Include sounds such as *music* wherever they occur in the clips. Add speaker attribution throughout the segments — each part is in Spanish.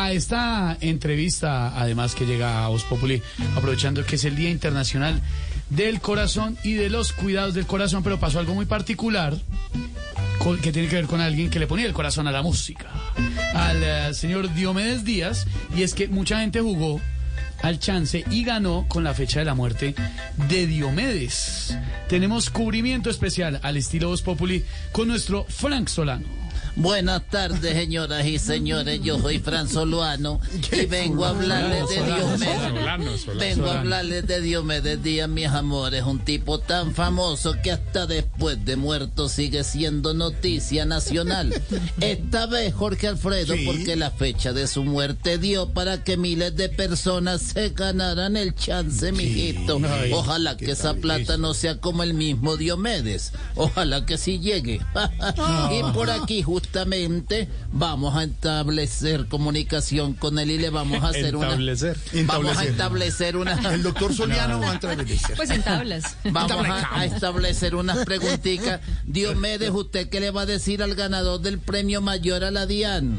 Speaker 1: A esta entrevista, además que llega a Voz Populi, aprovechando que es el Día Internacional del Corazón y de los Cuidados del Corazón, pero pasó algo muy particular que tiene que ver con alguien que le ponía el corazón a la música, al eh, señor Diomedes Díaz, y es que mucha gente jugó al chance y ganó con la fecha de la muerte de Diomedes. Tenemos cubrimiento especial al estilo Voz Populi con nuestro Frank Solano.
Speaker 2: Buenas tardes, señoras y señores. Yo soy Fran Soluano y vengo a hablarles de Diomedes. Vengo a hablarles de Diomedes Díaz, mis amores. Un tipo tan famoso que hasta después de muerto sigue siendo noticia nacional. Esta vez Jorge Alfredo, porque la fecha de su muerte dio para que miles de personas se ganaran el chance, mijito. Ojalá que esa plata no sea como el mismo Diomedes. Ojalá que sí llegue. *laughs* y por aquí vamos a establecer comunicación con él y le vamos a hacer
Speaker 3: Establecer.
Speaker 2: una... *laughs* Vamos a
Speaker 3: Establecer.
Speaker 2: establecer una...
Speaker 3: El doctor Soliano va a ese.
Speaker 4: Pues en tablas.
Speaker 2: Vamos a, a establecer unas preguntitas. Diomedes, ¿usted qué le va a decir al ganador del premio mayor a la DIAN?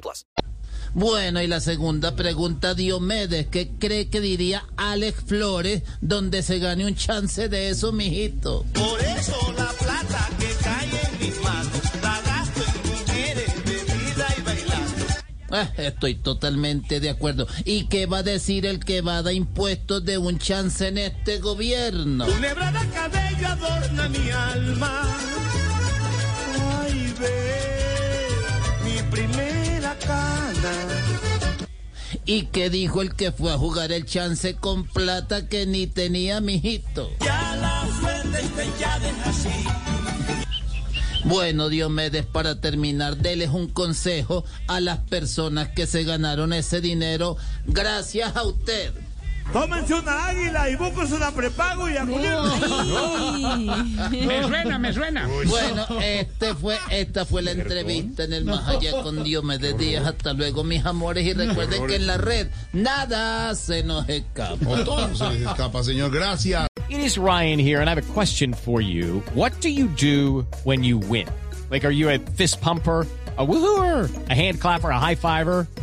Speaker 5: plus.
Speaker 2: Bueno, y la segunda pregunta, Diomedes, ¿qué cree que diría Alex Flores donde se gane un chance de eso, mijito?
Speaker 6: Por eso la plata que cae en mis manos la gasto en mujeres, bebida y bailando.
Speaker 2: Ah, estoy totalmente de acuerdo. ¿Y qué va a decir el que va a dar impuestos de un chance en este gobierno?
Speaker 6: Culebra de cabello adorna mi alma. Ay, ve, mi primera cana.
Speaker 2: ¿Y qué dijo el que fue a jugar el chance con plata que ni tenía, mijito?
Speaker 6: Ya la suerte ya así.
Speaker 2: Bueno, Diomedes, para terminar, déles un consejo a las personas que se ganaron ese dinero gracias a usted.
Speaker 6: Tómense una águila y búsquense una prepago y
Speaker 1: Me suena, me suena.
Speaker 2: Bueno, este fue, esta fue la entrevista en el Más Allá con Diomedes Díaz. Hasta luego, mis amores. Y recuerden que en la red nada se nos escapa.
Speaker 3: Todo se les escapa, señor. Gracias.
Speaker 7: It is Ryan here, and I have a question for you. What do you do when you win? Like, are you a fist pumper? A woohooer, a hand clapper, a high fiver.